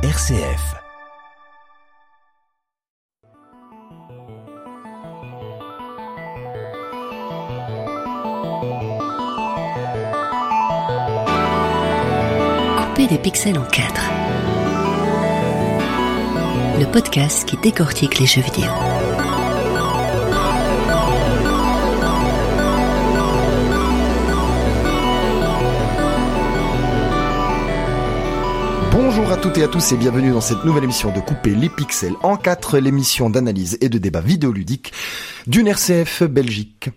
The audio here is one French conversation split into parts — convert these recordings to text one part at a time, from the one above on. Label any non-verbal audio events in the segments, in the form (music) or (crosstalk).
RCF. Couper des pixels en quatre. Le podcast qui décortique les jeux vidéo. Bonjour à toutes et à tous et bienvenue dans cette nouvelle émission de Couper les pixels en 4, l'émission d'analyse et de débat vidéoludique d'une RCF Belgique.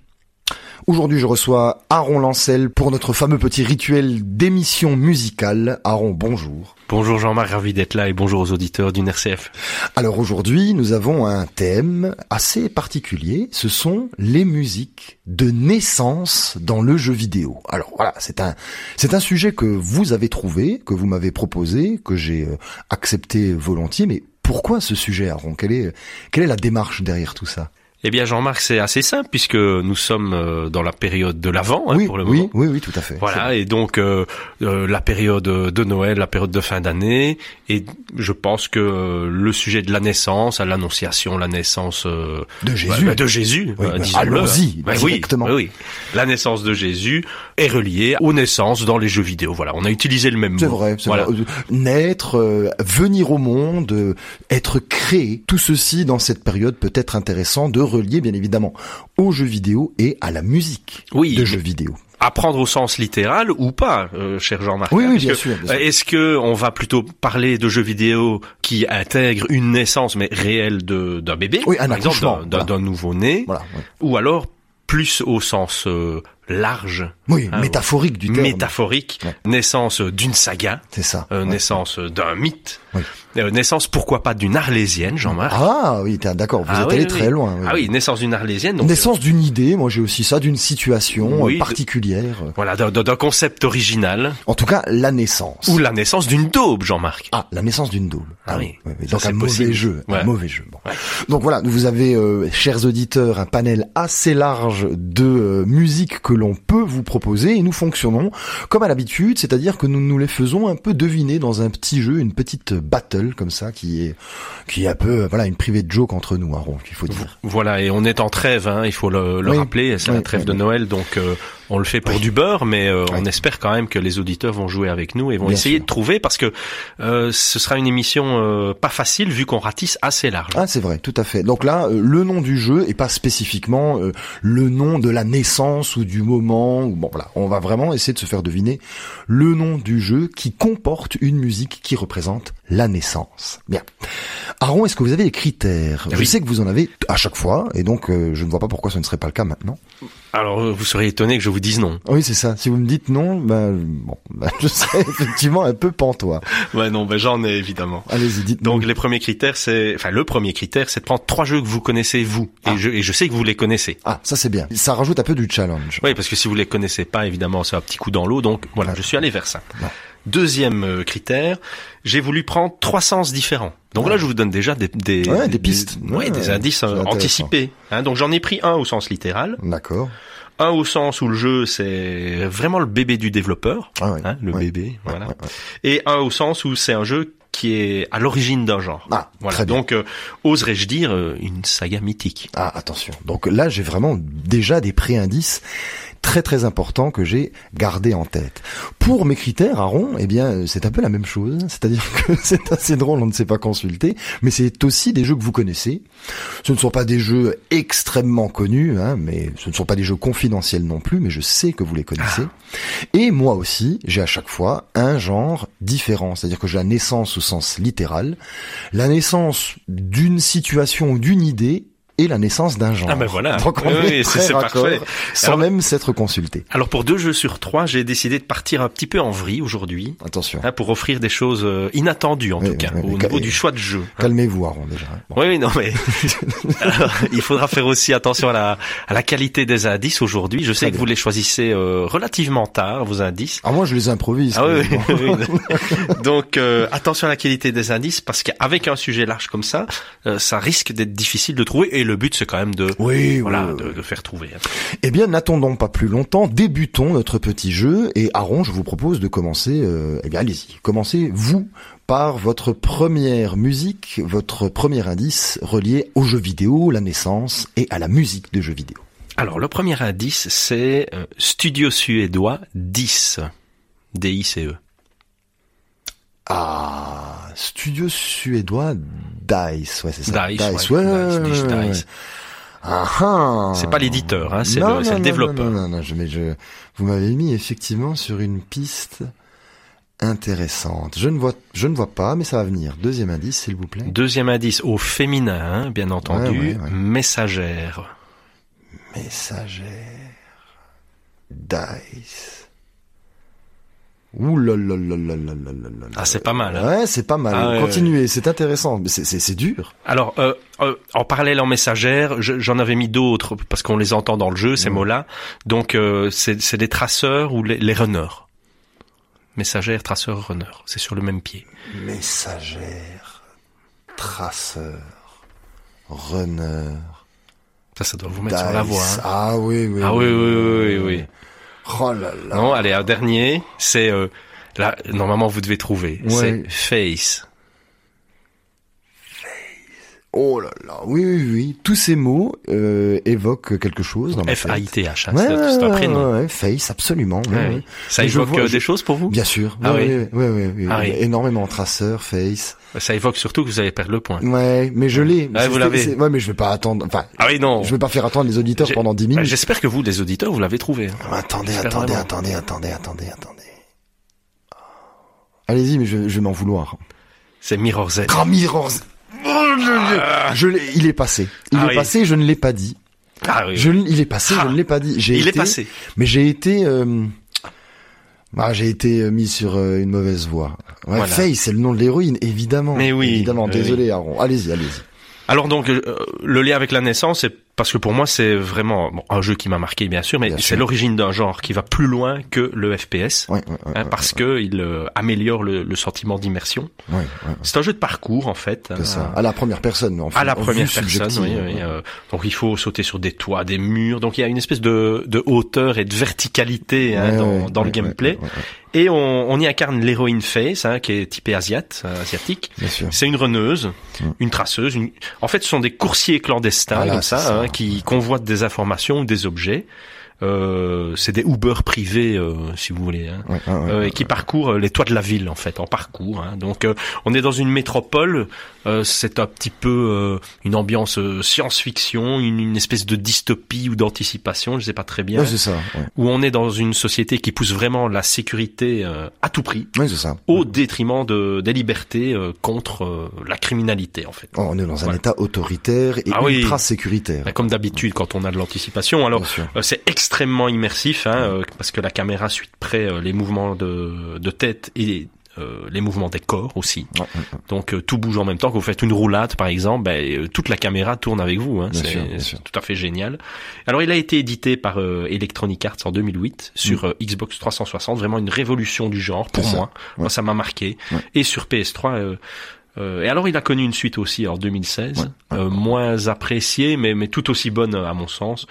Aujourd'hui, je reçois Aaron Lancel pour notre fameux petit rituel d'émission musicale. Aaron, bonjour. Bonjour Jean-Marc, ravi d'être là et bonjour aux auditeurs d'une RCF. Alors aujourd'hui, nous avons un thème assez particulier. Ce sont les musiques de naissance dans le jeu vidéo. Alors voilà, c'est un, c'est un sujet que vous avez trouvé, que vous m'avez proposé, que j'ai euh, accepté volontiers. Mais pourquoi ce sujet, Aaron? Quelle est, quelle est la démarche derrière tout ça? Eh bien, Jean-Marc, c'est assez simple puisque nous sommes euh, dans la période de l'Avent hein, oui, pour le oui, moment. oui, oui, tout à fait. Voilà, et donc euh, euh, la période de Noël, la période de fin d'année, et je pense que le sujet de la naissance, à l'annonciation, la naissance de bah, Jésus. bah, de Jésus, Oui, euh, bah, disons-le. allons-y, Bah oui, directement. oui, oui. la naissance de Jésus est reliée aux naissances dans les jeux vidéo. Voilà, on a utilisé le même C'est mot. vrai, c'est Voilà. vrai. Euh, Naître, euh, venir au monde, euh, être créé, tout ceci dans cette période peut être intéressant de relier bien évidemment aux jeux vidéo et à la musique Oui. de jeux vidéo. apprendre au sens littéral ou pas, euh, cher Jean-Marc. Oui, hein, oui, bien que, sûr, bien sûr. euh, Est-ce que on va plutôt parler de jeux vidéo qui intègrent une naissance mais réelle de d'un bébé, Oui, un par exemple, d'un- voilà. nouveau-né, Voilà. ouais. ou alors plus au sens euh, large, Oui, Ah, métaphorique du terme. métaphorique, Ouais. naissance d'une saga, C'est ça. euh, naissance d'un mythe, naissance pourquoi pas d'une arlésienne, Jean-Marc. Ah oui, d'accord, vous Ah êtes oui, allé oui, très oui. loin. Ah oui, naissance d'une arlésienne. donc, euh, Naissance d'une idée, moi j'ai aussi ça, d'une situation euh, de- particulière. voilà, d'un concept original, En tout cas, la naissance. ou la naissance d'une daube, Jean-Marc. Ah, la naissance d'une double. Ah oui. oui, Donc un mauvais jeu, un mauvais jeu. Donc voilà, vous avez, euh, chers auditeurs, un panel assez large de euh, musique que l'on peut vous proposer et nous fonctionnons comme à l'habitude, c'est-à-dire que nous nous les faisons un peu deviner dans un petit jeu, une petite battle comme ça qui est qui est un peu euh, voilà une privée de joke entre nous, Aaron, qu'il faut dire. Voilà, et on est en trêve, hein, il faut le, le Oui. rappeler, c'est Oui, la trêve oui, de. Noël, donc euh, on le fait pour Oui. du beurre, mais euh, on espère quand même que les auditeurs vont jouer avec nous et vont Bien essayer sûr. de trouver, parce que euh, ce sera une émission euh, pas facile vu qu'on ratisse assez large. Ah, c'est vrai, tout à fait. Donc là, euh, le nom du jeu et pas spécifiquement euh, le nom de la naissance ou du moment. Ou bon, voilà, on va vraiment essayer de se faire deviner le nom du jeu qui comporte une musique qui représente la naissance. Bien. Aaron, est-ce que vous avez des critères? Je Oui. sais que vous en avez à chaque fois, et donc euh, je ne vois pas pourquoi ce ne serait pas le cas maintenant. Alors euh, vous seriez étonné que je vous dise non. Oui, c'est ça. Si vous me dites non, ben bon, ben, (laughs) je serais effectivement un peu pantois. Ouais, non, ben j'en ai évidemment. Allez-y, dites. Donc les premiers critères, c'est, enfin le premier critère, c'est de prendre trois jeux que vous connaissez vous, Ah. et, je, et je sais que vous les connaissez. Ah, ça c'est bien. Ça rajoute un peu du challenge. Oui, parce que si vous les connaissez pas, évidemment, c'est un petit coup dans l'eau. Donc voilà, je suis allé vers ça. Deuxième euh, critère, j'ai voulu prendre trois sens différents. Donc là, je vous donne déjà des des, Ouais, des pistes. Ouais, des indices c'est euh, anticipés. Hein, donc j'en ai pris un au sens littéral, D'accord. un au sens où le jeu c'est vraiment le bébé du développeur, Ah hein, le bébé, voilà, et un au sens où c'est un jeu qui est à l'origine d'un genre. Ah, Voilà. très bien. Donc, euh, oserais-je dire euh, une saga mythique. Ah, attention. Donc là, j'ai vraiment déjà des pré-indices très très importants que j'ai gardés en tête. Pour mes critères, Aaron, eh bien, c'est un peu la même chose. C'est-à-dire (laughs) que c'est assez drôle, on ne s'est pas consulté, mais c'est aussi des jeux que vous connaissez. Ce ne sont pas des jeux extrêmement connus, hein, mais ce ne sont pas des jeux confidentiels non plus, mais je sais que vous les connaissez. Et moi aussi, j'ai à chaque fois un genre différent. C'est-à-dire que j'ai la naissance au sens littéral, la naissance d'une situation ou d'une idée et la naissance d'un genre. Ah ben voilà. Donc on Oui, est très raccord, parfait. sans Alors- même s'être consulté. Alors pour deux jeux sur trois, j'ai décidé de partir un petit peu en vrille aujourd'hui, Attention. hein, pour offrir des choses euh, inattendues en Oui, tout cas, oui, au niveau du choix de jeu. hein. Calmez-vous, Aaron, déjà. Bon. Oui, non, mais (laughs) Alors, il faudra faire aussi attention à la, à la qualité des indices aujourd'hui. Je sais que vous les choisissez euh, relativement tard, vos indices. Ah, moi, je les improvise. Ah oui, quoi. oui, oui. (laughs) Donc euh, attention à la qualité des indices parce qu'avec un sujet large comme ça, euh, ça risque d'être difficile de trouver et le but c'est quand même de Oui, voilà oui, oui. de, de faire trouver. Eh bien, n'attendons pas plus longtemps, débutons notre petit jeu. Et Aaron, je vous propose de commencer. Euh, eh bien, allez-y. Commencez vous par votre première musique, votre premier indice relié aux jeux vidéo, la naissance et à la musique de jeux vidéo. Alors le premier indice c'est euh, studio suédois 10 D I C E. Ah, studio suédois Dice, ouais, c'est ça. Dice, Dice, ouais, ouais, Dice, Dice, ouais, ouais. Dice. Ah, ah. C'est pas l'éditeur, hein, c'est Non, le, non, le non, développeur. Non, non, non, je, mais je, vous m'avez mis effectivement sur une piste intéressante. Je ne vois, je ne vois pas, mais ça va venir. Deuxième indice, s'il vous plaît. Deuxième indice au féminin, hein, bien entendu, messagère. Messagère. Dice. Ouh là là là là là là là Ah, c'est pas mal. Hein. C'est pas mal. Ah, Continuez, c'est intéressant, mais c'est, c'est, c'est dur. Alors, euh, euh, en parallèle en messagère, j'en avais mis d'autres parce qu'on les entend dans le jeu, ces mm. mots-là. Donc, euh, c'est, c'est des traceurs ou les, les runners. Messagère, traceur, runner. C'est sur le même pied. Messagère, traceur, runner. Ça, ça doit vous mettre sur la voie. Hein. Ah oui, oui. Ah oui, oui, oui. oui. oui. Oh là là. Non, allez, un dernier, c'est euh, là. Normalement, vous devez trouver. Ouais. C'est face. Oh là là. Oui, oui, oui. Tous ces mots euh, évoquent quelque chose dans ma F A I tête. T H. hein, Ouais, c'est un prénom. ouais, Face, absolument. ouais, oui. Ça je évoque vois- euh, je- des choses pour vous? Bien sûr. Ah oui. ouais. Ah oui. Énormément traceur, face. Ça évoque surtout que vous allez perdre le point. Ouais, mais je l'ai. Vous l'avez. Ouais, mais je vais pas attendre. Enfin, Ah oui, non. je vais pas faire attendre les auditeurs pendant 10 Bah, minutes. J'espère que vous, les auditeurs, vous l'avez trouvé. hein. Ah, Attendez, attendez, attendez, attendez, attendez, attendez. Allez-y, mais je, je vais m'en vouloir. C'est Mirror's Edge. Ah, Mirror's- Oh, je, je- je l'ai- il est passé. Il Ah est oui. passé, je ne l'ai pas dit. Ah oui. Je, il est passé, Ah. je ne l'ai pas dit. J'ai Il est passé. Mais j'ai été, euh, ah, j'ai été euh, mis sur euh, une mauvaise voie. Ouais, Voilà. Faye, c'est le nom de l'héroïne, évidemment. Mais oui, Évidemment. oui. Désolé, Aaron. Allez-y, allez-y. Alors donc, euh, le lien avec la naissance, c'est parce que pour moi, c'est vraiment bon, un jeu qui m'a marqué, bien sûr, mais Bien c'est sûr. l'origine d'un genre qui va plus loin que le FPS. Hein, parce que il euh, améliore le, le sentiment d'immersion. C'est un jeu de parcours en fait. c'est hein, ça. À la première personne, en fait. à la première personne, oui, oui, ouais. euh, donc il faut sauter sur des toits, des murs. Donc il y a une espèce de, de hauteur et de verticalité hein, dans, dans le gameplay. Et on, on y incarne l'héroïne Face, hein, qui est typée asiate, euh, asiatique. C'est une runneuse, Mm. une traceuse. Une... En fait, ce sont des coursiers clandestins Voilà, comme ça. Hein, qui convoitent des informations ou des objets. Euh, c'est des Uber privés, euh, si vous voulez, hein, Ouais, ouais, ouais, euh, et qui parcourent les toits de la ville en fait, en parcours. hein. Donc, euh, on est dans une métropole. euh, c'est un petit peu euh, une ambiance euh, science-fiction, une, une espèce de dystopie ou d'anticipation, je sais pas très bien, Ouais, c'est ça. Ouais, où on est dans une société qui pousse vraiment la sécurité euh, à tout prix Ouais, c'est ça. au détriment de, des libertés euh, contre euh, la criminalité en fait. Oh, on est dans un état autoritaire et Ah oui. ultra sécuritaire. Bah, Comme d'habitude quand on a de l'anticipation. Alors euh, c'est extrêmement immersif hein, euh, parce que la caméra suit de près euh, les mouvements de, de tête et euh, les mouvements des corps aussi. Ouais, ouais, ouais. Donc euh, tout bouge en même temps. Quand vous faites une roulade par exemple, ben, euh, toute la caméra tourne avec vous. Hein. C'est tout à fait génial. Alors il a été édité par Electronic Arts en 2008 sur euh, Xbox 360. Vraiment une révolution du genre pour Mm. C'est ça. moi. Moi ça m'a marqué. Et sur PS3. euh, euh, et alors il a connu une suite aussi en 2016, Ouais, ouais, euh, moins appréciée mais, mais tout aussi bonne à mon sens.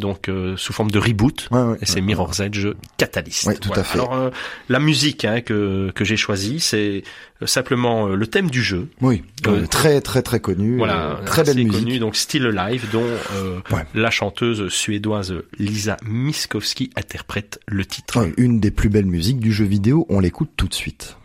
Donc euh, sous forme de reboot. Ouais, ouais, Et c'est ouais, Mirror's Edge Catalyst. Ouais, tout à fait. Alors euh, la musique hein, que que j'ai choisie, c'est euh, simplement euh, le thème du jeu. Oui, Euh, très très très connu, Voilà, très belle musique. connu, donc Still Alive, dont euh, la chanteuse suédoise Lisa Miskovsky interprète le titre. Une des plus belles musiques du jeu vidéo, on l'écoute tout de suite.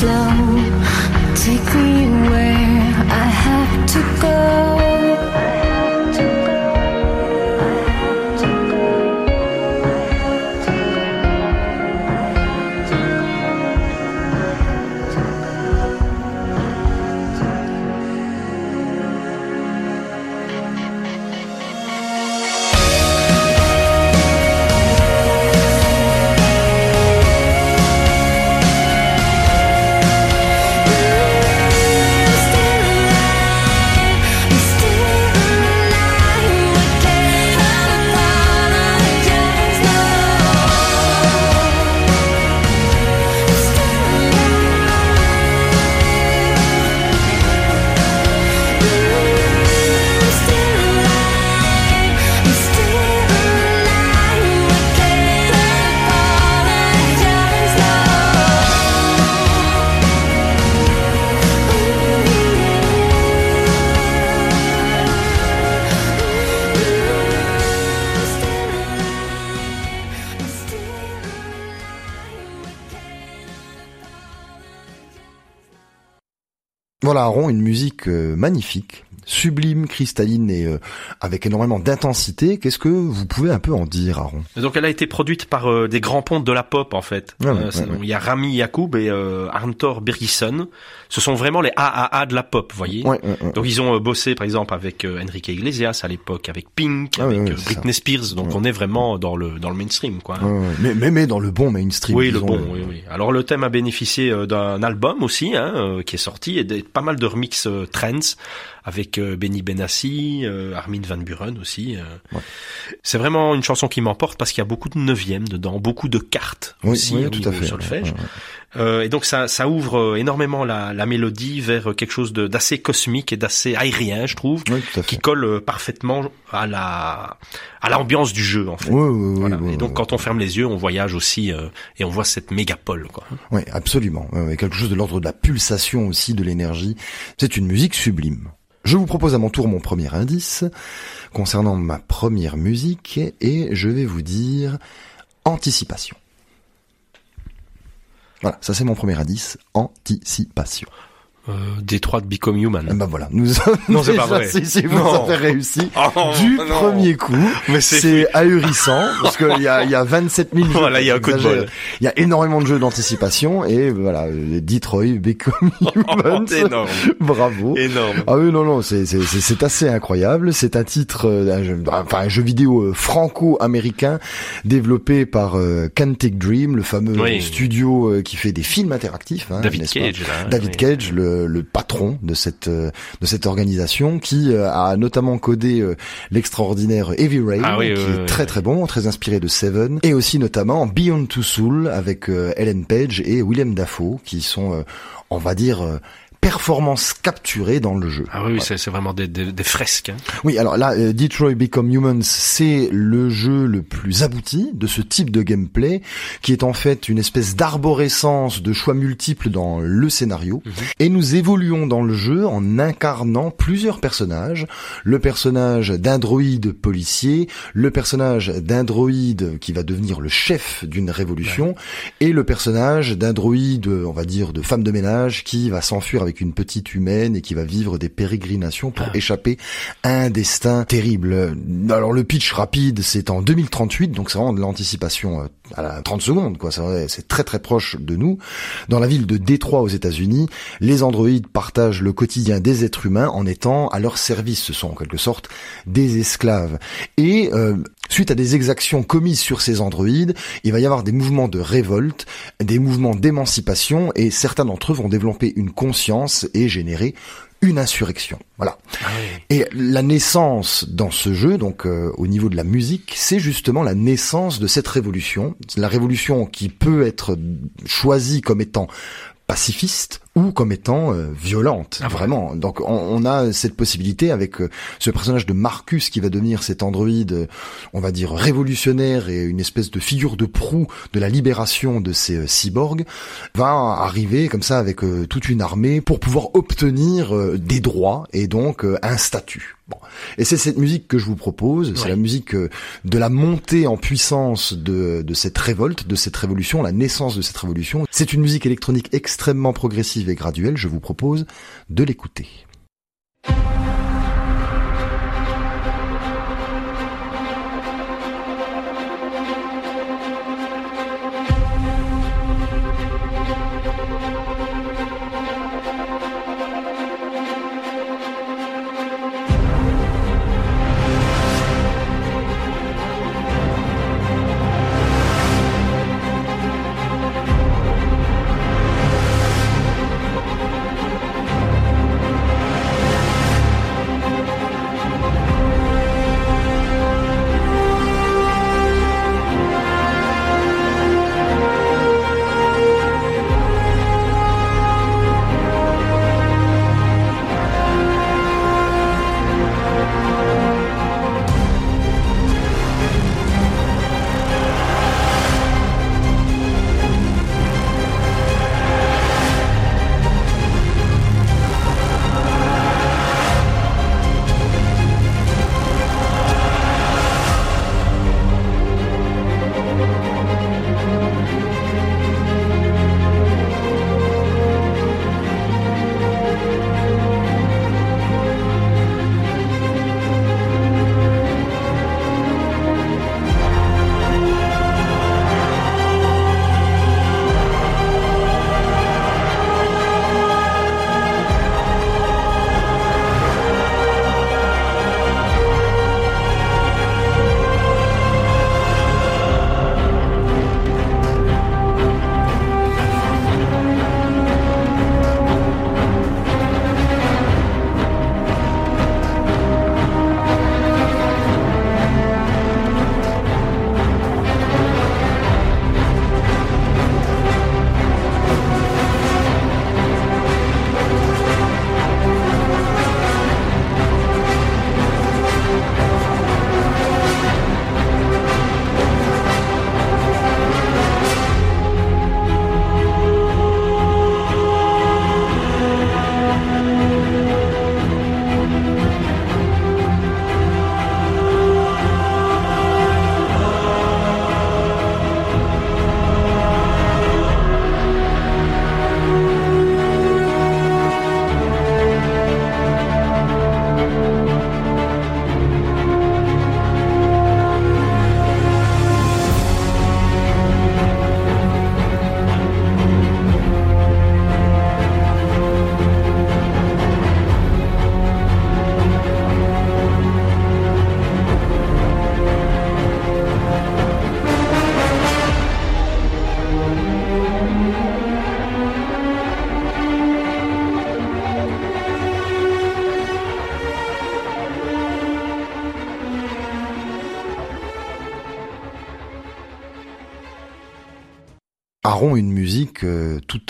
Slow. Magnifique, sublime, cristalline et euh, avec énormément d'intensité. Qu'est-ce que vous pouvez un peu en dire, Aaron? Donc elle a été produite par euh, des grands pontes de la pop en fait. Ouais, ouais, Euh, ouais. Il y a Rami Yacoub et euh, Arntor Birgisson. Ce sont vraiment les AAA de la pop, vous voyez. Donc ils ont euh, bossé par exemple avec Enrique Iglesias à l'époque, avec Pink, Ah, avec Britney Spears. Donc on est vraiment dans le dans le mainstream quoi. Mais, mais, mais dans le bon mainstream. Oui, le bon, oui, oui. Alors le thème a bénéficié d'un album aussi, hein, qui est sorti, et de pas mal de remix trends avec euh, Benny Benassi, euh, Armin van Buren aussi. euh. Ouais. C'est vraiment une chanson qui m'emporte parce qu'il y a beaucoup de neuvièmes dedans, beaucoup de cartes Oui, aussi oui, au tout à fait. solfège. Ouais, ouais. Euh, et donc ça, ça ouvre énormément la, la mélodie vers quelque chose d'assez cosmique et d'assez aérien, je trouve, Oui, qui colle parfaitement à la à l'ambiance du jeu en fait. Oui, oui, oui, Voilà. et donc quand on ferme les yeux, on voyage aussi euh, et on voit cette mégapole quoi. Oui, absolument. Ouais, quelque chose de l'ordre de la pulsation aussi, de l'énergie. C'est une musique sublime. Je vous propose à mon tour mon premier indice concernant ma première musique et je vais vous dire anticipation. Voilà, ça c'est mon premier indice, anticipation. Euh, Détroit de Become Human. Eh ben voilà, nous (laughs) Non, c'est pas vrai. si, si, vous avez réussi Oh, du non. premier coup. Mais c'est C'est ahurissant parce qu'il y a, y a 27 000 (laughs) jeux. Voilà, il y a un coup de J'exagère. bol. Il y a énormément de jeux d'anticipation et voilà, euh, Detroit, Become (laughs) Human. énorme, Bravo. énorme. Ah oui, non, non, c'est, c'est, c'est, c'est assez incroyable. C'est un titre, euh, un jeu, enfin, un jeu vidéo euh, franco-américain développé par euh, Quantic Dream, le fameux Oui. studio euh, qui fait des films interactifs. hein, David Cage, là. David oui. Cage, le, le patron de cette euh, de cette organisation, qui euh, a notamment codé euh, l'extraordinaire Heavy Rain, Ah oui, qui oui, est oui, très très bon, très inspiré de Seven, et aussi notamment Beyond Two Soul avec euh, Ellen Page et William Dafoe, qui sont, euh, on va dire, euh, performances capturées dans le jeu. Ah oui, oui, c'est vraiment des, des, des fresques. Hein. Oui, alors là, euh, Detroit Become Humans, c'est le jeu le plus abouti de ce type de gameplay, qui est en fait une espèce d'arborescence de choix multiples dans le scénario. Et nous évoluons dans le jeu en incarnant plusieurs personnages. Le personnage d'un droïde policier, le personnage d'un droïde qui va devenir le chef d'une révolution, et le personnage d'un droïde, on va dire, de femme de ménage, qui va s'enfuir avec une petite humaine et qui va vivre des pérégrinations pour échapper à un destin terrible. Alors le pitch rapide, c'est en 2038, donc c'est vraiment de l'anticipation euh, à la 30 secondes, quoi. C'est très très proche de nous. Dans la ville de Détroit aux États-Unis, les androïdes partagent le quotidien des êtres humains en étant à leur service. Ce sont en quelque sorte des esclaves. Et euh, suite à des exactions commises sur ces androïdes, il va y avoir des mouvements de révolte, des mouvements d'émancipation, et certains d'entre eux vont développer une conscience et générer une insurrection. Voilà. Ah oui. Et la naissance dans ce jeu, donc euh, au niveau de la musique, c'est justement la naissance de cette révolution. La révolution qui peut être choisie comme étant pacifiste ou comme étant euh, violente, Ah, vraiment. Donc on, on a cette possibilité avec euh, ce personnage de Marcus qui va devenir cet androïde, euh, on va dire révolutionnaire et une espèce de figure de proue de la libération de ces euh, cyborgs, va arriver comme ça avec euh, toute une armée pour pouvoir obtenir euh, des droits et donc un statut. Bon. Et c'est cette musique que je vous propose, c'est Ouais. la musique de la montée en puissance de, de cette révolte, de cette révolution, la naissance de cette révolution. C'est une musique électronique extrêmement progressive et graduelle, je vous propose de l'écouter.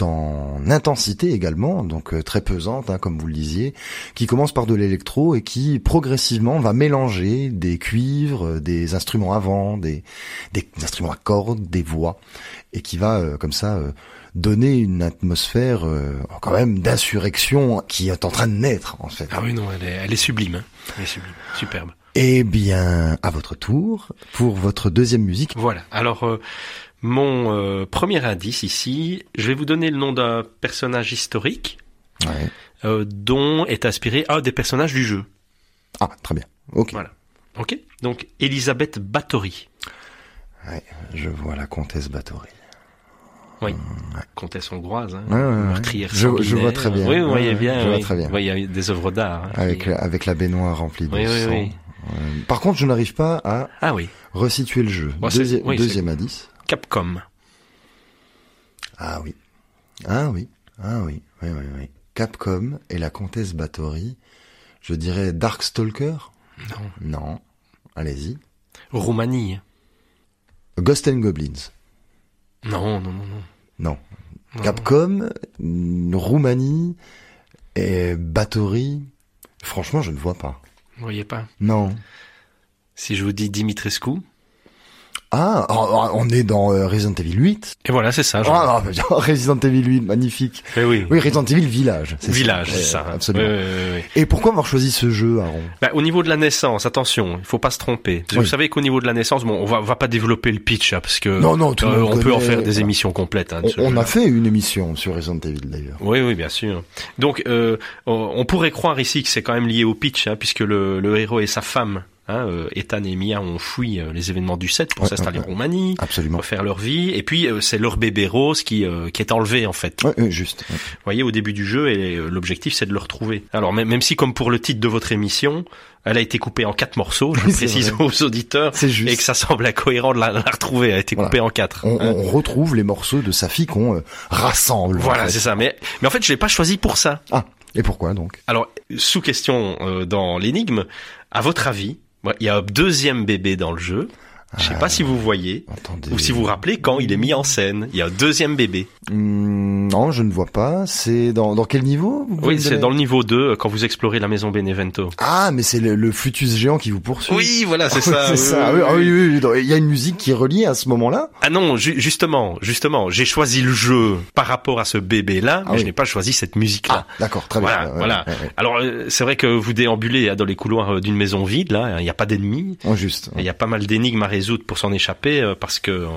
Tout en intensité également, donc euh, très pesante, hein, comme vous le disiez, qui commence par de l'électro et qui progressivement va mélanger des cuivres, euh, des instruments à vent, des, des instruments à cordes, des voix, et qui va euh, comme ça euh, donner une atmosphère euh, quand même d'insurrection qui est en train de naître en fait. Ah oui, non, elle est, elle est sublime. Hein. Elle est sublime. Superbe. Eh bien, à votre tour, pour votre deuxième musique. Voilà. Alors, euh, mon euh, premier indice ici, je vais vous donner le nom d'un personnage historique Ouais. euh, dont est inspiré un des personnages du jeu. Ah, très bien. Ok. Voilà. Ok Donc, Elisabeth Bathory. Ouais, je vois la comtesse Bathory. Oui. Comtesse hongroise. Hein. Meurtrière Je- je vois très bien. Oui, vous voyez bien. je vois oui. très bien. Oui, il y a des œuvres d'art. hein, Avec, qui- avec la baignoire remplie de sang. Euh, Par contre, je n'arrive pas à Ah oui. resituer le jeu. Bon, c'est- Deuxi- oui, deuxième indice. Capcom. Ah oui. Ah oui. Ah oui. Oui, oui, oui. Capcom et la comtesse Bathory. Je dirais Darkstalker Non. Non. Allez-y. Roumanie. Ghost and Goblins Non, non, non, non. Non. Capcom, Roumanie et Bathory. Franchement, je ne vois pas. Vous voyez pas? Non. Si je vous dis Dimitrescu, Ah, oh, on est dans euh, Resident Evil 8. et voilà, c'est ça. Ah, non, (laughs) Resident Evil 8, magnifique. Eh oui. Oui, Resident Evil Village. Village, c'est ça. Absolument. Et pourquoi avoir choisi ce jeu, Aaron? Bah, au niveau de la naissance, attention, il faut pas se tromper. Parce que Oui. vous savez qu'au niveau de la naissance, bon, on va, on va pas développer le pitch, hein, parce que Non, non, tout euh, on peut en faire des voilà. émissions complètes. hein, on, a fait une émission sur Resident Evil, d'ailleurs. Oui, oui, bien sûr. Donc, euh, on on pourrait croire ici que c'est quand même lié au pitch, hein, puisque le, le héros et sa femme, hein, euh, Ethan et Mia, ont fui euh, les événements du 7 pour s'installer ouais, en Roumanie, Absolument. refaire leur vie, et puis euh, c'est leur bébé Rose qui, euh, qui est enlevé en fait. Ouais, juste. Vous voyez, au début du jeu, et l'objectif c'est de le retrouver. Alors même, même si, comme pour le titre de votre émission, elle a été coupée en quatre morceaux, je Oui, précise vrai. aux auditeurs, C'est juste. et que ça semble incohérent de la, retrouver, elle a été Voilà. coupée en quatre. On, hein. on retrouve les morceaux de sa fille qu'on euh, rassemble. en Voilà, fait. c'est ça. Mais, mais en fait, je l'ai pas choisi pour ça. Ah, et pourquoi donc? Alors, sous question euh, dans l'énigme, à votre avis, il y a un deuxième bébé dans le jeu. Je sais pas si vous voyez Attendez. ou si vous vous rappelez quand il est mis en scène. Il y a un deuxième bébé. Hmm, non, je ne vois pas. C'est dans, dans quel niveau Oui, c'est dans le niveau 2 euh, quand vous explorez la maison Benevento. Ah, mais c'est le, le flutus géant qui vous poursuit. Oui, voilà, c'est Oui, ça. c'est oui, ça. oui, Ah oui, oui. Il y a une musique qui est reliée à ce moment-là. Ah non, ju- justement, justement, j'ai choisi le jeu par rapport à ce bébé-là, mais Ah je n'ai pas choisi cette musique-là. Ah, d'accord, très Voilà, bien. Voilà. ouais, ouais. Alors, euh, c'est vrai que vous déambulez hein, dans les couloirs euh, d'une maison vide, là, il n'y a pas d'ennemis. Oh, juste. Il y a pas mal d'énigmes à résoudre pour s'en échapper euh, parce que euh,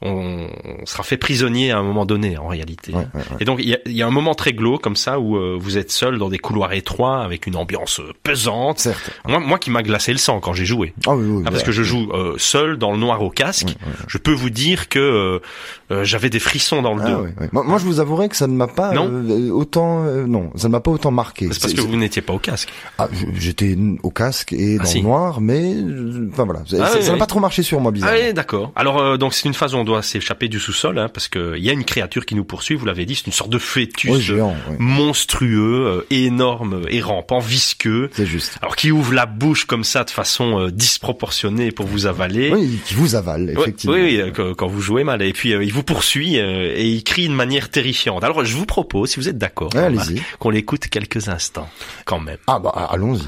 on, on sera fait prisonnier à un moment donné en réalité. Ouais, ouais, ouais. Et donc il y a, il y a un moment très glauque comme ça où euh, vous êtes seul dans des couloirs étroits avec une ambiance euh, pesante. Certes. Moi, moi qui m'a glacé le sang quand j'ai joué. Ah oui, oui. Ah, parce ouais. que je joue euh, seul dans le noir au casque. Je peux vous dire que euh, j'avais des frissons dans le Ah, dos. Moi, moi, je vous avouerai que ça ne m'a pas autant, non, ça ne m'a pas autant marqué. C'est parce que vous n'étiez pas au casque. Ah, j'étais au casque et dans Ah, si. le noir, mais enfin voilà, ça n'a pas trop marché sur moi, bizarrement. Ah oui, d'accord. Alors donc c'est une phase où on doit s'échapper du sous-sol, hein, parce que il y a une créature qui nous poursuit. Vous l'avez dit, c'est une sorte de fœtus euh, géant, oui. monstrueux, euh, énorme et rampant, visqueux. C'est juste. Alors qui ouvre la bouche comme ça de façon euh, disproportionnée pour vous avaler. Oui, qui vous avale, effectivement. Oui, oui, quand vous jouez mal. Et puis euh, il vous poursuit et il crie de manière terrifiante. Alors je vous propose, si vous êtes d'accord, allez-y. qu'on l'écoute quelques instants, quand même. Ah bah allons-y.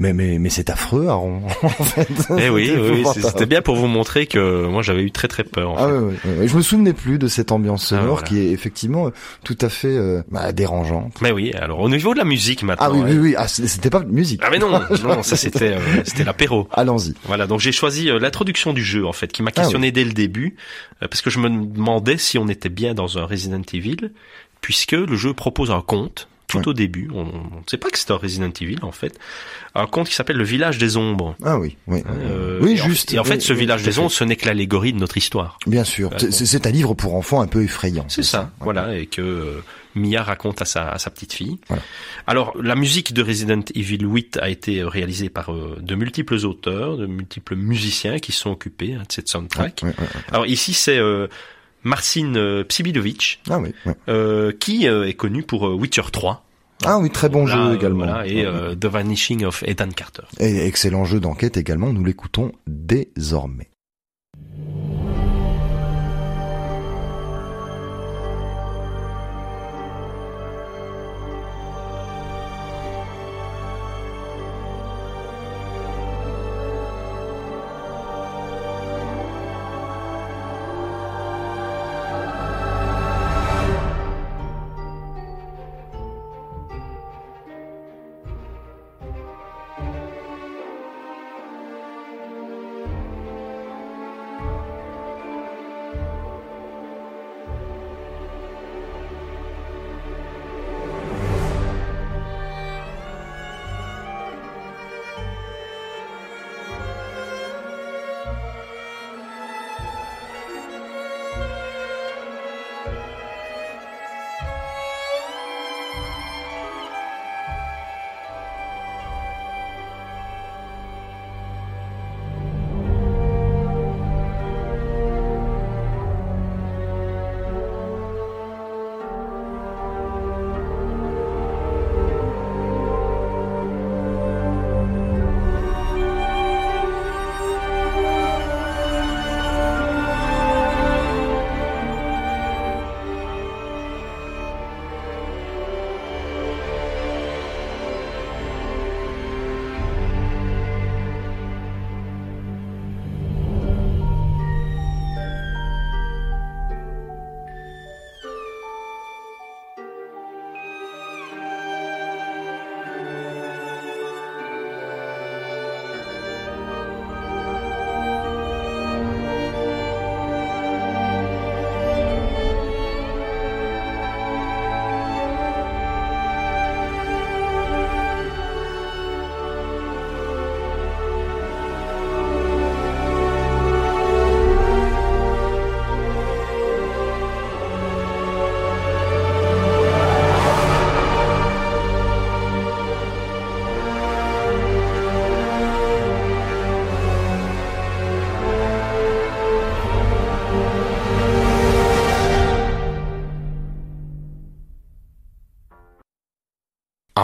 Mais mais mais c'est affreux, Aaron. (laughs) en fait. Eh oui, C'était oui, oui, c'était bien pour vous montrer que moi j'avais eu très très peur. en Ah fait. ouais, ouais. Je me souvenais plus de cette ambiance sonore Ah, voilà. qui est effectivement euh, tout à fait euh, bah, dérangeante. Mais oui, alors au niveau de la musique maintenant. Ah oui, hein. oui, oui. Ah, c'était pas de musique. Ah mais (laughs) non, non, ça c'était euh, c'était l'apéro. Allons-y. Voilà, donc j'ai choisi l'introduction du jeu en fait, qui m'a Ah questionné dès le début, parce que je me demandais si on était bien dans un Resident Evil, puisque le jeu propose un conte tout Ouais. au début. On ne sait pas que c'est un Resident Evil en fait, un conte qui s'appelle le Village des Ombres. Ah oui, oui. Euh, oui, et en- juste. Et en fait, ce oui, Village des. Ombres, ce n'est que l'allégorie de notre histoire. Bien sûr. C'est- C'est un livre pour enfants un peu effrayant. C'est ça, voilà, et que euh, Mia raconte à sa, à sa petite fille. Voilà. Alors, la musique de Resident Evil 8 a été euh, réalisée par euh, de multiples auteurs, de multiples musiciens qui se sont occupés hein, de cette soundtrack. Alors ici, c'est euh, Marcin euh, Psibidovic, Ah oui. ouais. euh, qui euh, est connu pour Witcher 3. Ah oui, très bon Là, jeu également. voilà, et The Vanishing of Ethan Carter. Et excellent jeu d'enquête également. Nous l'écoutons désormais.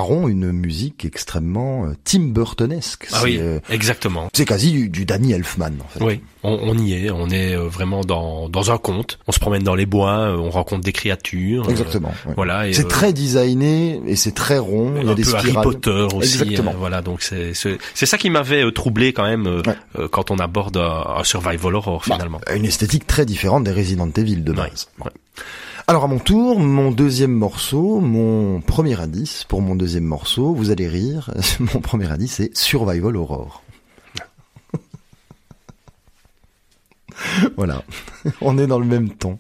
Aaron une musique extrêmement euh, Tim Burtonesque. Ah oui, euh, exactement. c'est quasi du, du Danny Elfman. En fait. Oui, on, on y est, on est euh, vraiment dans, dans un conte. On se promène dans les bois, on rencontre des créatures. euh, Exactement. ouais. Voilà. C'est euh, très designé et c'est très rond. Il y a un des peu Harry. Potter aussi. Exactement. euh, voilà, donc c'est c'est ça qui m'avait troublé quand même Ouais. quand on aborde un, un survival horror Bah, finalement. une esthétique très différente des Resident Evil de base. ouais. Alors à mon tour, mon deuxième morceau, mon premier indice pour mon deuxième morceau, vous allez rire, (laughs) mon premier indice c'est Survival Horror. (laughs) voilà, (laughs) on est dans le même ton.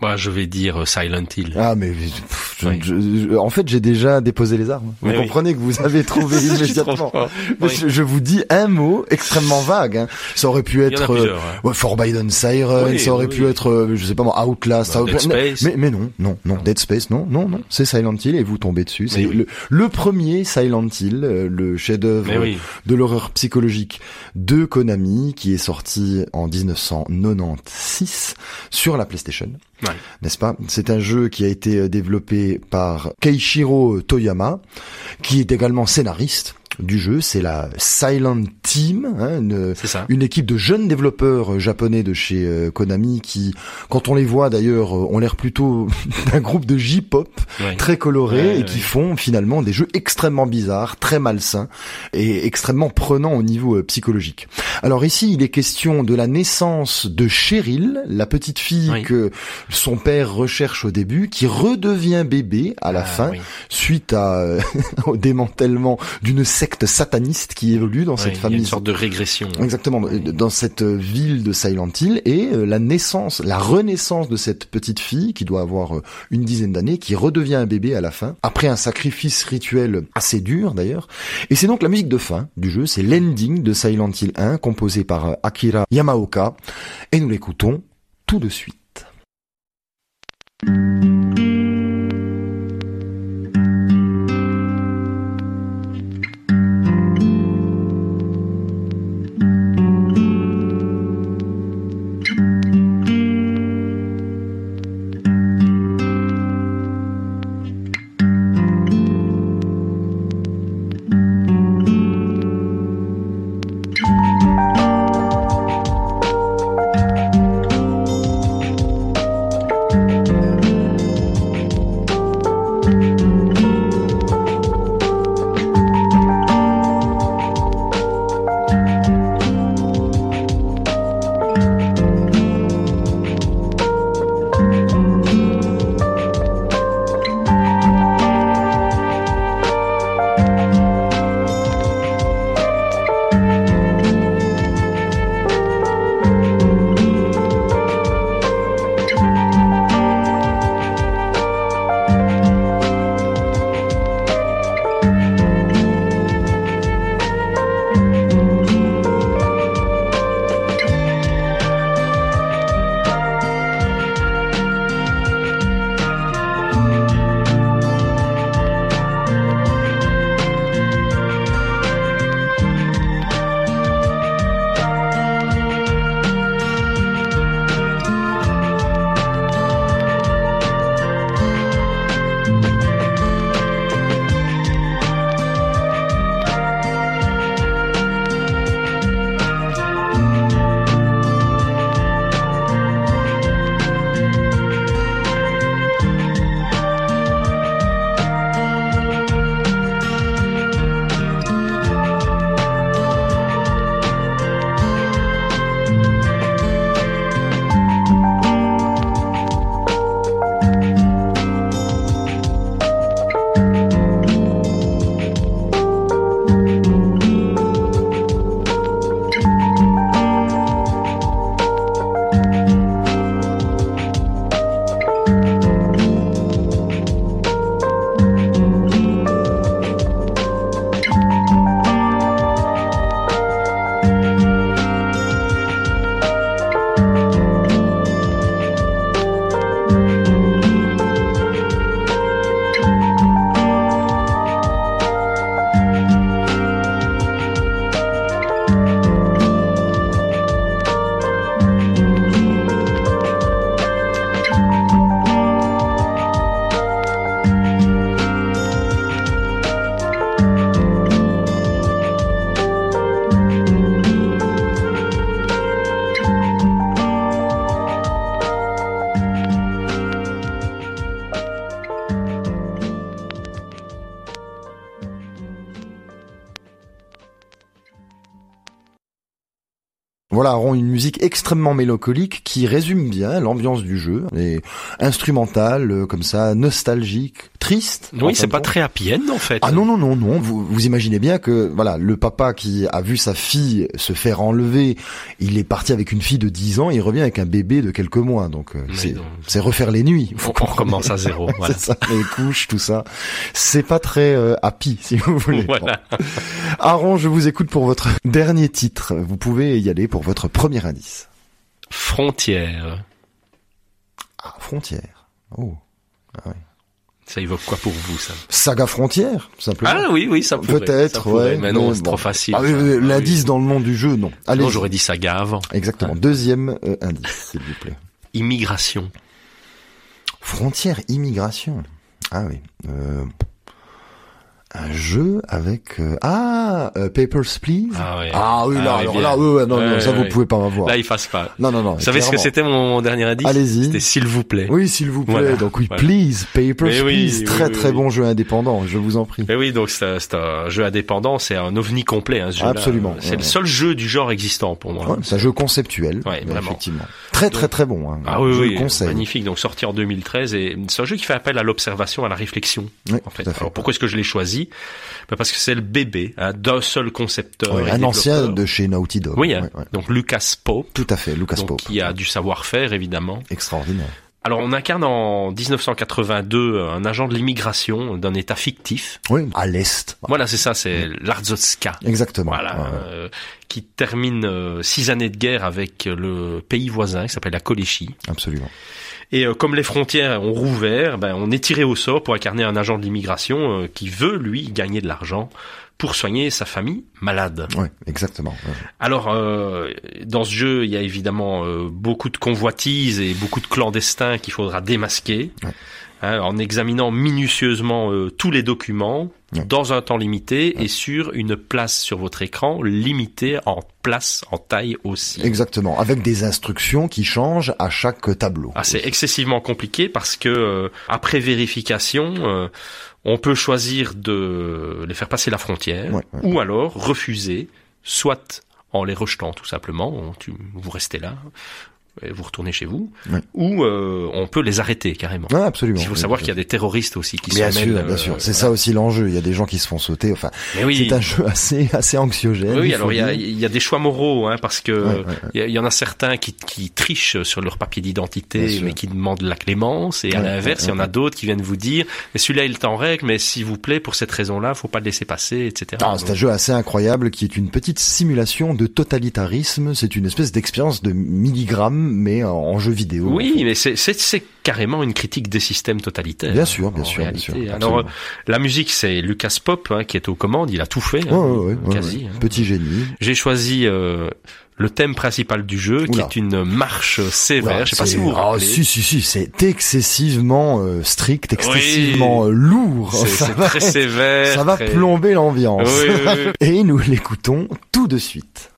Moi, je vais dire euh, Silent Hill. Ah mais Oui. je- je- en fait j'ai déjà déposé les armes. Vous Mais oui. comprenez que vous avez trouvé (laughs) immédiatement. Mais Oui. je, je vous dis un mot extrêmement vague. hein. Ça aurait pu être euh, hein. Ouais, Forbidden Siren, ça aurait pu être, euh, je sais pas moi, Outlast, Bah, Dead pu- Space. Mais, mais non, non, non, Dead Space, non, non, non, c'est Silent Hill et vous tombez dessus. C'est le, le premier Silent Hill, euh, le chef-d'œuvre de l'horreur psychologique de Konami, qui est sorti en 1996 sur la PlayStation. N'est-ce pas? C'est un jeu qui a été euh, développé par Keishiro Toyama, qui est également scénariste du jeu. C'est la Silent Team, hein, une, équipe de jeunes développeurs euh, japonais de chez euh, Konami qui, quand on les voit d'ailleurs, euh, ont l'air plutôt (laughs) d'un groupe de J-pop Ouais. très colorés Ouais, et ouais. qui font finalement des jeux extrêmement bizarres, très malsains et extrêmement prenants au niveau euh, psychologique. Alors ici, il est question de la naissance de Cheryl, la petite fille Oui. que son père recherche au début, qui redevient bébé à la Ah, fin oui. suite à, (laughs) au démantèlement d'une secte sataniste qui évolue dans Ouais, cette il y a famille. une sorte de régression. Exactement, euh, dans cette euh, ville de Silent Hill et euh, la naissance, la renaissance de cette petite fille qui doit avoir une dizaine d'années, qui redevient un bébé à la fin, après un sacrifice rituel assez dur d'ailleurs. Et c'est donc la musique de fin du jeu, c'est l'ending de Silent Hill 1, composé par Akira Yamaoka, et nous l'écoutons tout de suite. Une musique extrêmement mélancolique qui résume bien l'ambiance du jeu, et instrumentale, euh, comme ça, nostalgique, triste. Oui, c'est pas très happy end en fait. Ah non non non non, vous, vous imaginez bien que voilà, le papa qui a vu sa fille se faire enlever, il est parti avec une fille de 10 ans, il revient avec un bébé de quelques mois, donc euh, Oui, c'est refaire les nuits. On, on recommence à zéro. (laughs) voilà. Ça, les couches, tout ça. C'est pas très euh, happy, si vous voulez. Voilà. Aaron, je vous écoute pour votre dernier titre. Vous pouvez y aller pour votre premier indice. Frontière. Ah, Frontière. Oh. Ça évoque quoi pour vous ça? Saga Frontière, simplement. Ah oui, oui, ça pourrait. Peut-être, ouais. Mais non, c'est bon. trop facile. Ah, Ah. L'indice dans le nom du jeu, non. Allez, Non, j'aurais dit saga avant. exactement. Deuxième euh, indice, s'il vous plaît. Immigration. Frontière, immigration. Ah oui. Euh, un jeu avec euh, ah euh, Papers Please. Ah ouais. Ah oui là, Ah, alors là, ouais, non, non, ça vous pouvez pas m'avoir. Là, il fasse pas. Non, non, non. Vous savez ce que c'était mon, mon dernier indice? Allez-y. C'était s'il vous plaît. Oui, s'il vous plaît. Voilà, Donc oui, voilà. Please, Papers Mais oui, Please. très oui, très bon jeu indépendant. Je vous en prie. Et oui, donc c'est un jeu indépendant, c'est un ovni complet. Hein, ce jeu-là. Absolument, C'est ouais, le seul jeu du genre existant pour moi. Ouais, c'est un jeu conceptuel, mais effectivement. Très très très bon. Hein. Ah oui, je oui, le conseille. magnifique. Donc sorti en 2013 et c'est un jeu qui fait appel à l'observation, à la réflexion. En fait. Alors pourquoi est-ce que je l'ai choisi? Ben, Parce que c'est le bébé hein, d'un seul concepteur. Ouais, et un ancien de chez Naughty Dog. Oui, hein. Ouais, ouais. donc Lucas Pope, Tout à fait, Lucas donc, Pope. qui a du savoir-faire évidemment. Extraordinaire. Alors on incarne en 1982 un agent de l'immigration d'un État fictif. Oui, à l'est. Voilà, c'est ça, c'est l'Arzotska. Exactement. Voilà, ouais. euh, qui termine euh, six années de guerre avec le pays voisin qui s'appelle la Koléchie. Absolument. Et euh, comme les frontières ont rouvert, ben, on est tiré au sort pour incarner un agent de l'immigration euh, qui veut, lui, gagner de l'argent pour soigner sa famille malade. Ouais, exactement. ouais. Alors, euh, dans ce jeu, il y a évidemment euh, beaucoup de convoitises et beaucoup de clandestins qu'il faudra démasquer. Ouais. hein, en examinant minutieusement euh, tous les documents Ouais. dans un temps limité et sur une place sur votre écran limitée en place, en taille aussi. Exactement. Avec des instructions qui changent à chaque tableau. Ah, c'est excessivement compliqué parce que euh, après vérification, euh, on peut choisir de les faire passer la frontière Ouais, ou alors refuser, soit en les rejetant tout simplement, tu, vous restez là, et vous retournez chez vous, Ouais. ou euh, on peut les arrêter carrément. Ouais, absolument. Il faut savoir qu'il y a des terroristes aussi qui Bien se sûr, bien euh, sûr. C'est ça aussi l'enjeu. Il y a des gens qui se font sauter. Enfin, Mais oui, c'est un jeu assez assez anxiogène. oui, alors il y a, il y a des choix moraux, hein, parce que Ouais, ouais, ouais. il y, en a certains qui, qui trichent sur leur papier d'identité, mais qui demandent la clémence, et à Ouais, l'inverse, il y en a d'autres qui viennent vous dire, mais celui-là il est en règle, mais s'il vous plaît, pour cette raison-là, faut pas le laisser passer, etc. Ah, c'est un jeu assez incroyable qui est une petite simulation de totalitarisme. C'est une espèce d'expérience de milligrammes, mais en, en jeu vidéo. Oui, mais c'est c'est- c'est carrément une critique des systèmes totalitaires. Bien sûr, bien en sûr, bien sûr, Alors, euh, la musique, c'est Lucas Pop hein, qui est aux commandes, il a tout fait, Ouais, hein, ouais, ouais, quasi. ouais. hein. Petit génie. J'ai choisi euh, le thème principal du jeu, qui est une marche sévère. Oula, Je sais pas c'est- si vous vous Ah, rappelez. si, si, si, c'est excessivement euh, strict, excessivement euh, lourd. C'est Ça c'est va très sévère. Ça va très- plomber l'ambiance. Oui, oui, oui. (laughs) Et nous l'écoutons tout de suite.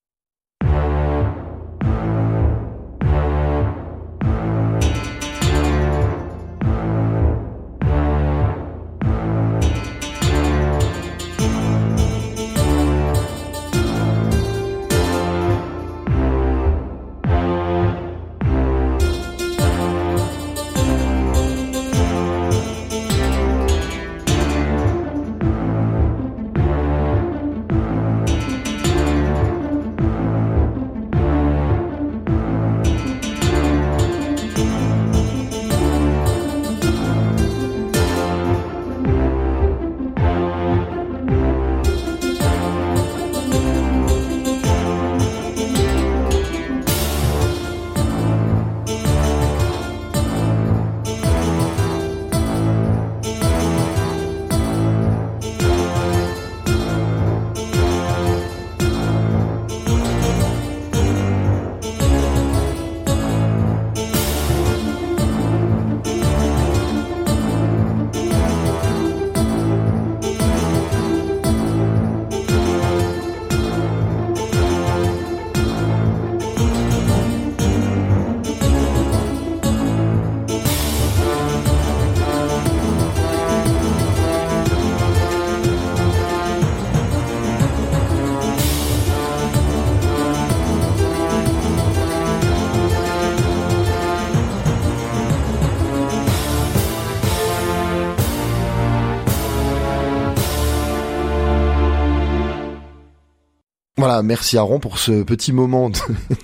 Merci Aaron pour ce petit moment de,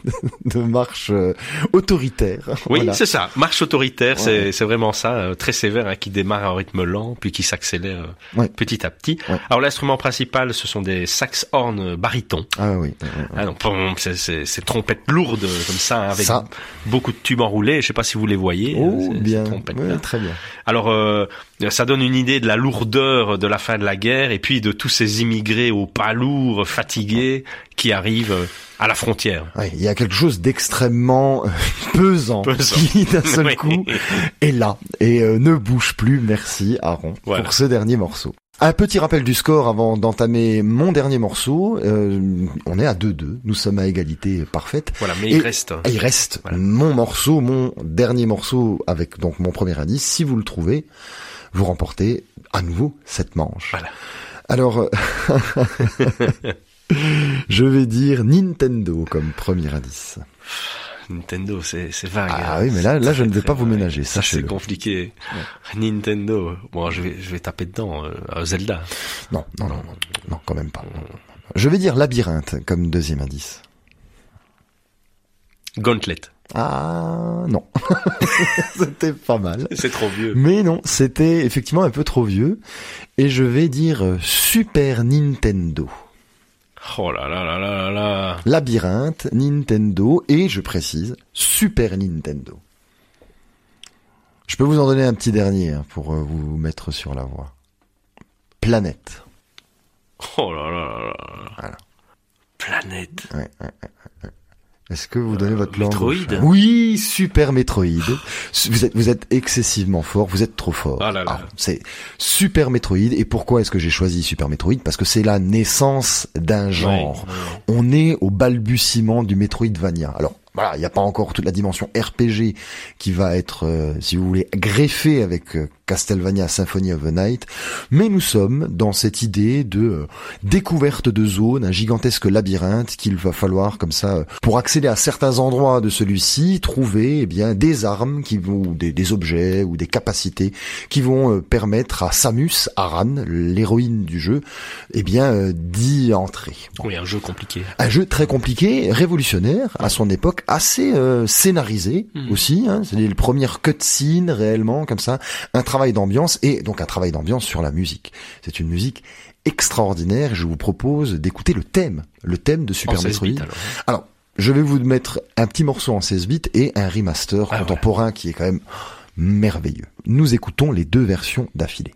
(laughs) de marche euh, autoritaire. Oui, Voilà. c'est ça. Marche autoritaire, c'est Ouais. c'est vraiment ça, euh, très sévère, hein, qui démarre à un rythme lent, puis qui s'accélère euh, Ouais. petit à petit. Ouais. Alors l'instrument principal, ce sont des sax horn barytons. Ah oui. Ah non, pom, c'est- trompettes lourdes comme ça, hein, avec Ça. beaucoup de tubes enroulés. Je sais pas si vous les voyez. Oh, euh, bien. trompettes-là. Ouais, très bien. Alors, euh, ça donne une idée de la lourdeur de la fin de la guerre et puis de tous ces immigrés aux pas lourds, fatigués, qui arrivent euh, à la frontière. Ouais, il y a quelque chose d'extrêmement euh, (laughs) pesant, Pesant. qui d'un seul Oui. coup est là et euh, ne bouge plus. Merci Aaron Voilà. pour ce dernier morceau. Un petit rappel du score avant d'entamer mon dernier morceau. Euh, on est à 2-2. Nous sommes à égalité parfaite. Voilà, mais Et- il reste. Il reste Voilà. mon morceau, mon dernier morceau avec donc mon premier indice. Si vous le trouvez, vous remportez à nouveau cette manche. Voilà. Alors, (laughs) je vais dire Nintendo comme premier indice. Nintendo, c'est vague. Ah hein. oui, mais là, là, je ne vais pas vous ménager. Ça, c'est compliqué. Nintendo. Bon, je vais, je vais taper dedans. euh, Zelda. Non, non, non, non, non, quand même pas. Je vais dire labyrinthe comme deuxième indice. Gauntlet. Ah non, (laughs) c'était pas mal. C'est trop vieux. Mais non, c'était effectivement un peu trop vieux. Et je vais dire euh, Super Nintendo. Oh là là là là là là. Labyrinthe, Nintendo et, je précise, Super Nintendo. Je peux vous en donner un petit dernier hein, pour euh, vous mettre sur la voie. Planète. Oh là là là là. Voilà. Planète. Ouais, ouais, ouais, ouais. Est-ce que vous donnez votre langue Metroid Oui, Super Metroid. Vous êtes, vous êtes excessivement fort, vous êtes trop fort. Ah là là. c'est Super Metroid. Et pourquoi est-ce que j'ai choisi Super Metroid Parce que c'est la naissance d'un genre. On est au balbutiement du Metroidvania. Alors, voilà, il n'y a pas encore toute la dimension RPG qui va être, euh, si vous voulez, greffée avec euh, Castlevania Symphony of the Night, mais nous sommes dans cette idée de euh, découverte de zones, un gigantesque labyrinthe qu'il va falloir comme ça, euh, pour accéder à certains endroits de celui-ci, trouver eh bien des armes qui vont, ou des, des objets ou des capacités qui vont euh, permettre à Samus Aran, l'héroïne du jeu, eh bien d'y entrer. Oui, un jeu compliqué. Un jeu très compliqué, révolutionnaire à son époque, assez euh, scénarisé Mhm. aussi. Hein, c'est les premières cutscenes réellement comme ça, travail d'ambiance et donc un travail d'ambiance sur la musique. C'est une musique extraordinaire. Je vous propose d'écouter le thème, le thème de Super En 16 Metroid. Alors, je vais vous mettre un petit morceau en 16 bits et un remaster Ah, contemporain qui est quand même merveilleux. Nous écoutons les deux versions d'affilée.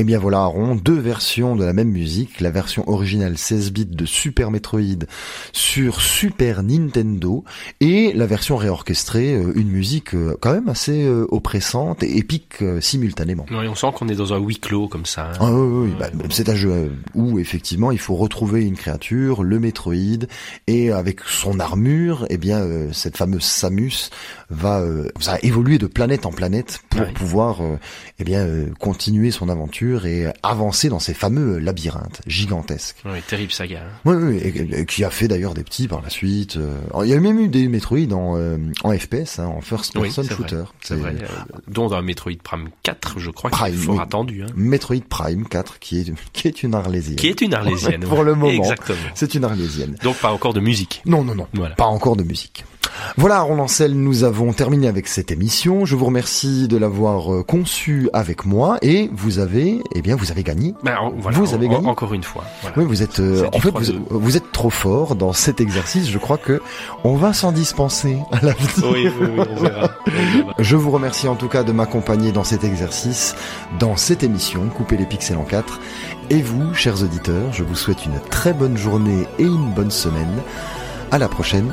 Eh bien voilà Aaron, deux versions de la même musique, la version originale 16 bits de Super Metroid sur Super Nintendo et la version réorchestrée, euh, une musique euh, quand même assez euh, oppressante et épique simultanément. Ouais, on sent qu'on est dans un huis clos comme ça. hein. Ah oui, oui, bah, c'est un jeu où effectivement il faut retrouver une créature, le Metroid, et avec son armure, eh bien cette fameuse Samus va, va évoluer de planète en planète pour pouvoir eh bien continuer son aventure et avancer dans ces fameux labyrinthes gigantesques. Ouais, terrible saga. hein. Oui, oui, et, et qui a fait d'ailleurs des petits par la suite. euh. Alors, il y a même eu des Metroid en, euh, en FPS, hein, en first Oui, person shooter. C'est vrai. euh, dont un Metroid Prime 4, je crois, qui est Prime, fort oui. attendu. Hein. Metroid Prime 4 qui est (laughs) qui est une arlésienne. Qui est une arlésienne. (laughs) Pour ouais. le moment. Exactement. C'est une arlésienne. Donc pas encore de musique. Non, non, non. Voilà. Pas encore de musique. Voilà, Lancel, nous avons terminé avec cette émission. Je vous remercie de l'avoir euh, conçue avec moi et vous avez, eh bien, vous avez gagné. Ben, voilà, Vous avez gagné. Encore une fois. Voilà. Oui, vous êtes, euh, en fait, 3-2. vous, vous êtes trop fort dans cet exercice. Je crois que on va s'en dispenser à l'avenir. Oui, oui, oui, on verra. (laughs) On verra. Je vous remercie en tout cas de m'accompagner dans cet exercice, dans cette émission, Couper les pixels en quatre. Et vous, chers auditeurs, je vous souhaite une très bonne journée et une bonne semaine. À la prochaine.